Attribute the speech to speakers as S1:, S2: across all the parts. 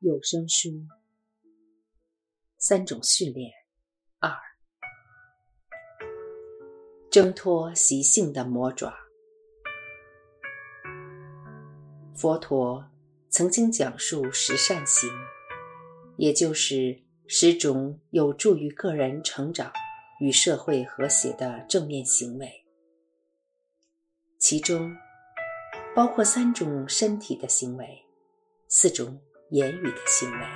S1: 有声书三种训练二：挣脱习性的魔爪。佛陀曾经讲述十善行，也就是十种有助于个人成长与社会和谐的正面行为，其中包括三种身体的行为。四种言语的行为，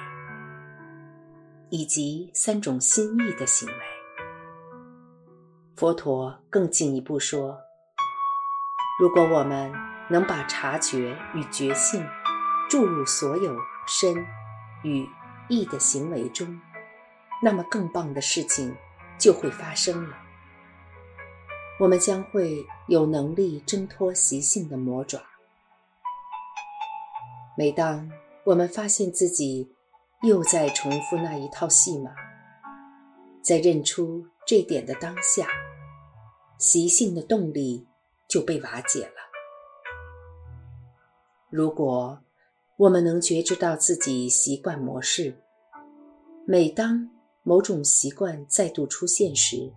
S1: 以及三种心意的行为。佛陀更进一步说：如果我们能把察觉与觉性注入所有身、与、意的行为中，那么更棒的事情就会发生了。我们将会有能力挣脱习性的魔爪。每当我们发现自己又在重复那一套戏码，在认出这点的当下，习性的动力就被瓦解了。如果我们能觉知到自己习惯模式，每当某种习惯再度出现时，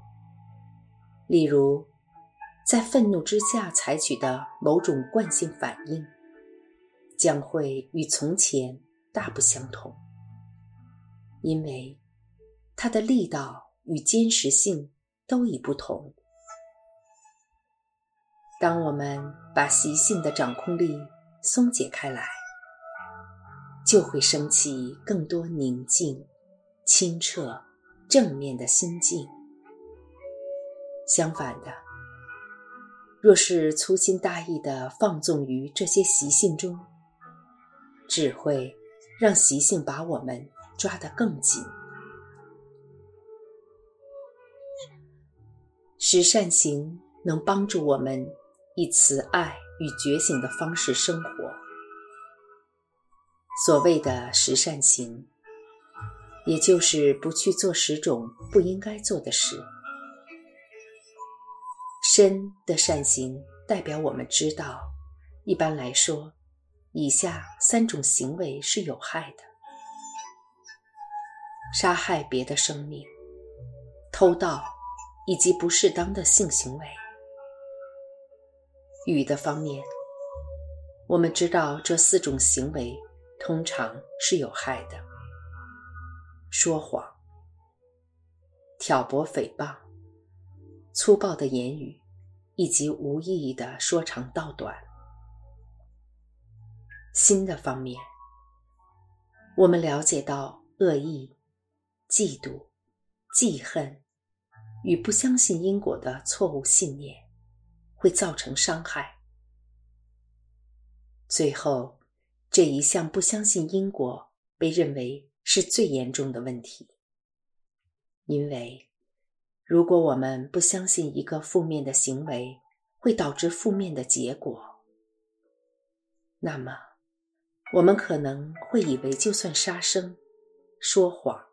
S1: 例如在愤怒之下采取的某种惯性反应。将会与从前大不相同，因为它的力道与坚实性都已不同。当我们把习性的掌控力松解开来，就会升起更多宁静、清澈、正面的心境。相反的，若是粗心大意的放纵于这些习性中，只会让习性把我们抓得更紧。十善行能帮助我们以慈爱与觉醒的方式生活。所谓的十善行，也就是不去做十种不应该做的事。身的善行代表我们知道，一般来说。以下三种行为是有害的：杀害别的生命、偷盗以及不适当的性行为。语的方面，我们知道这四种行为通常是有害的：说谎、挑拨诽谤、粗暴的言语，以及无意义的说长道短。新的方面，我们了解到恶意、嫉妒、记恨与不相信因果的错误信念会造成伤害。最后，这一项不相信因果被认为是最严重的问题，因为如果我们不相信一个负面的行为会导致负面的结果，那么。我们可能会以为，就算杀生、说谎，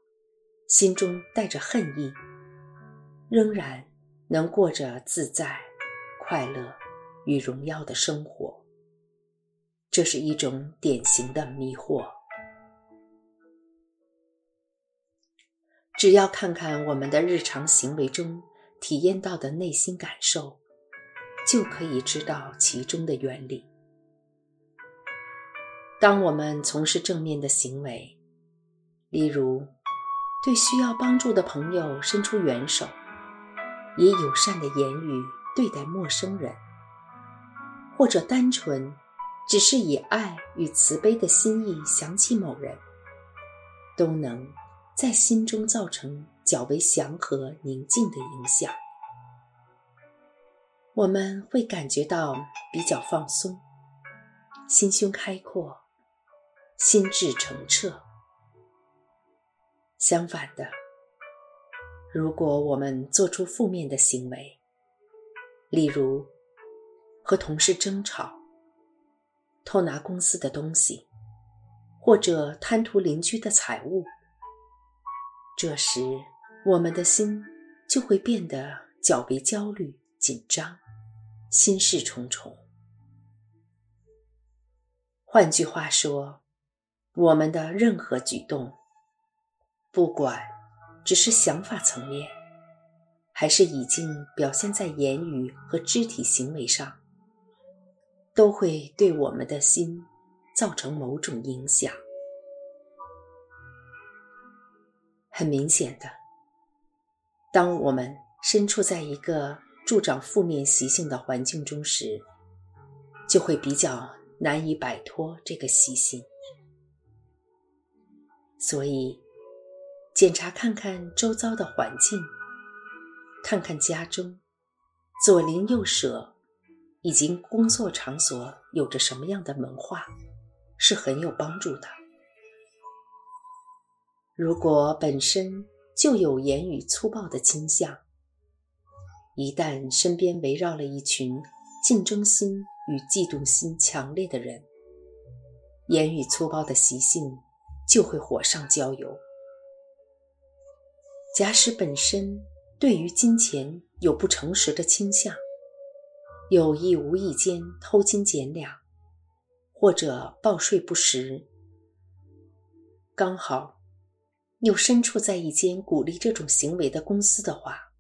S1: 心中带着恨意，仍然能过着自在、快乐与荣耀的生活。这是一种典型的迷惑。只要看看我们的日常行为中体验到的内心感受，就可以知道其中的原理。当我们从事正面的行为，例如对需要帮助的朋友伸出援手，以友善的言语对待陌生人，或者单纯只是以爱与慈悲的心意想起某人，都能在心中造成较为祥和宁静的影响。我们会感觉到比较放松，心胸开阔。心智澄澈。相反的，如果我们做出负面的行为，例如和同事争吵、偷拿公司的东西，或者贪图邻居的财物，这时我们的心就会变得较为焦虑、紧张，心事重重。换句话说。我们的任何举动，不管只是想法层面，还是已经表现在言语和肢体行为上，都会对我们的心造成某种影响。很明显的，当我们身处在一个助长负面习性的环境中时，就会比较难以摆脱这个习性。所以，检查看看周遭的环境，看看家中左邻右舍以及工作场所有着什么样的文化，是很有帮助的。如果本身就有言语粗暴的倾向，一旦身边围绕了一群竞争心与嫉妒心强烈的人，言语粗暴的习性。就会火上浇油。假使本身对于金钱有不诚实的倾向，有意无意间偷斤减两，或者报税不实，刚好又身处在一间鼓励这种行为的公司的话，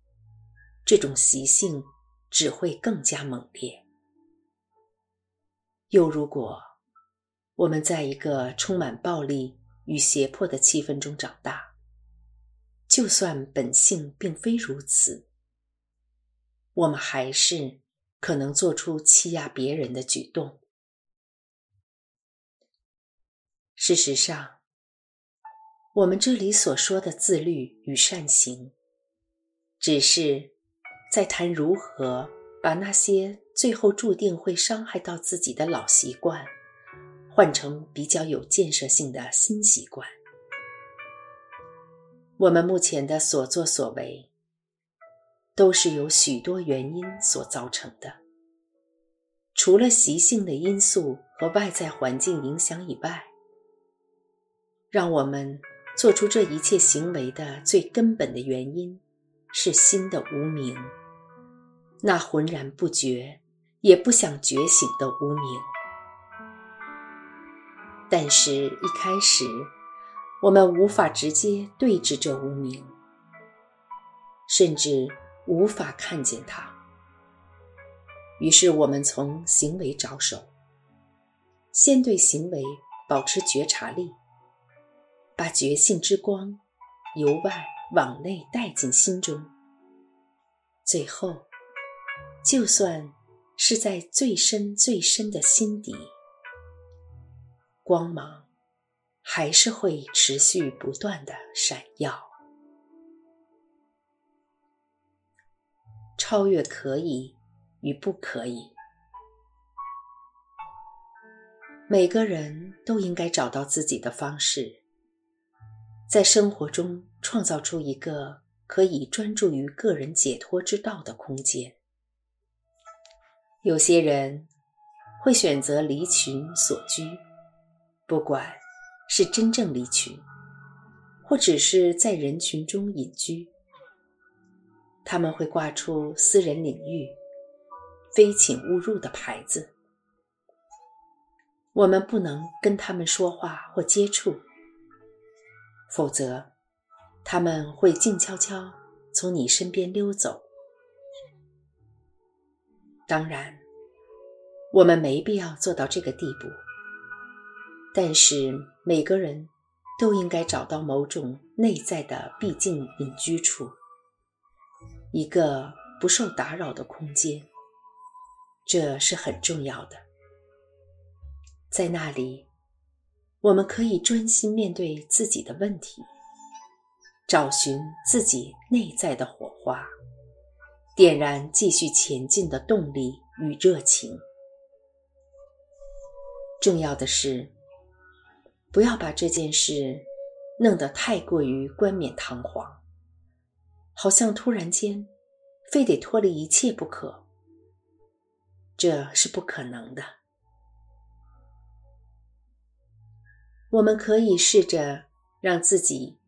S1: 这种习性只会更加猛烈。又如果我们在一个充满暴力，与胁迫的气氛中长大，就算本性并非如此，我们还是可能做出欺压别人的举动。事实上，我们这里所说的自律与善行，只是在谈如何把那些最后注定会伤害到自己的老习惯。换成比较有建设性的新习惯。我们目前的所作所为，都是由许多原因所造成的。除了习性的因素和外在环境影响以外，让我们做出这一切行为的最根本的原因，是心的无明，那浑然不觉也不想觉醒的无明。但是，一开始我们无法直接对峙这无名，甚至无法看见它。于是，我们从行为着手，先对行为保持觉察力，把觉性之光由外往内带进心中。最后，就算是在最深最深的心底。光芒还是会持续不断的闪耀。超越可以与不可以，每个人都应该找到自己的方式，在生活中创造出一个可以专注于个人解脱之道的空间。有些人会选择离群所居。不管是真正离群，或只是在人群中隐居，他们会挂出私人领域、非请勿入的牌子。我们不能跟他们说话或接触，否则他们会静悄悄从你身边溜走。当然，我们没必要做到这个地步。但是每个人都应该找到某种内在的闭静隐居处，一个不受打扰的空间，这是很重要的。在那里，我们可以专心面对自己的问题，找寻自己内在的火花，点燃继续前进的动力与热情。重要的是。不要把这件事弄得太过于冠冕堂皇，好像突然间非得脱离一切不可，这是不可能的。我们可以试着让自己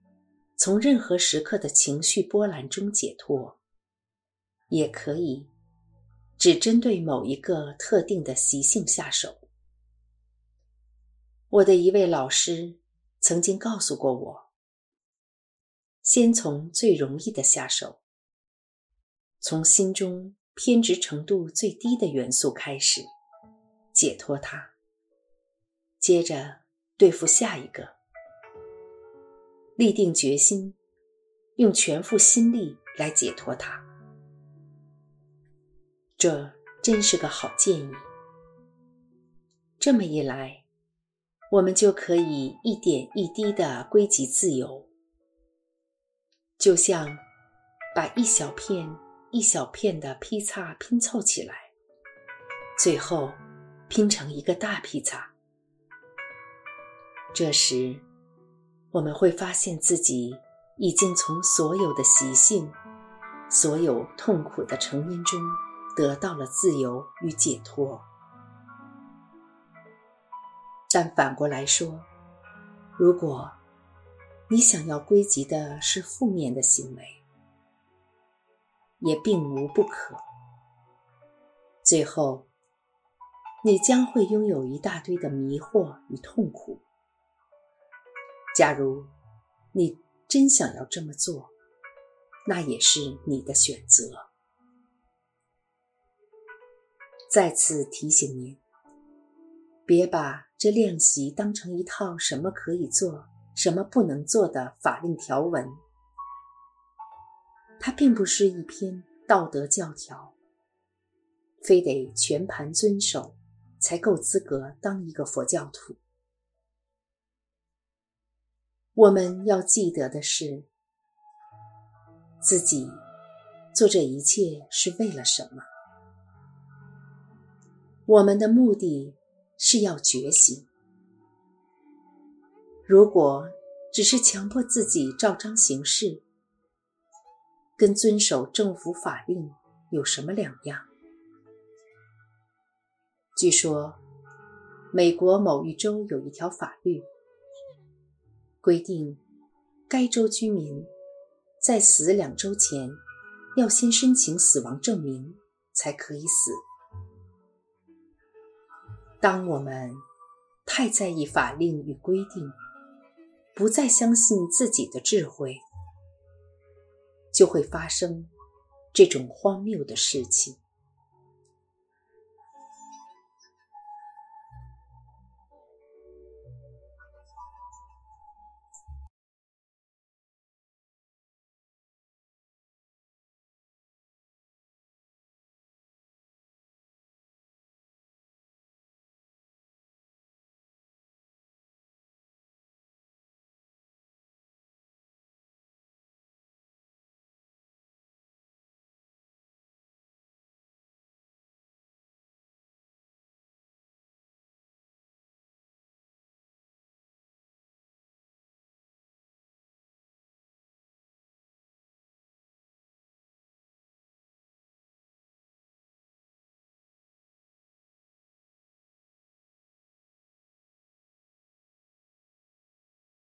S1: 从任何时刻的情绪波澜中解脱，也可以只针对某一个特定的习性下手。我的一位老师曾经告诉过我：先从最容易的下手，从心中偏执程度最低的元素开始，解脱它。接着对付下一个，立定决心，用全副心力来解脱它。这真是个好建议。这么一来，我们就可以一点一滴的归集自由，就像把一小片一小片的劈叉拼凑起来，最后拼成一个大劈叉。这时，我们会发现自己已经从所有的习性、所有痛苦的成因中得到了自由与解脱。但反过来说，如果你想要归集的是负面的行为，也并无不可。最后，你将会拥有一大堆的迷惑与痛苦。假如你真想要这么做，那也是你的选择。再次提醒您。别把这练习当成一套什么可以做、什么不能做的法令条文，它并不是一篇道德教条，非得全盘遵守才够资格当一个佛教徒。我们要记得的是，自己做这一切是为了什么？我们的目的。是要觉醒。如果只是强迫自己照章行事，跟遵守政府法令有什么两样？据说，美国某一州有一条法律，规定该州居民在死两周前要先申请死亡证明，才可以死。当我们太在意法令与规定，不再相信自己的智慧，就会发生这种荒谬的事情。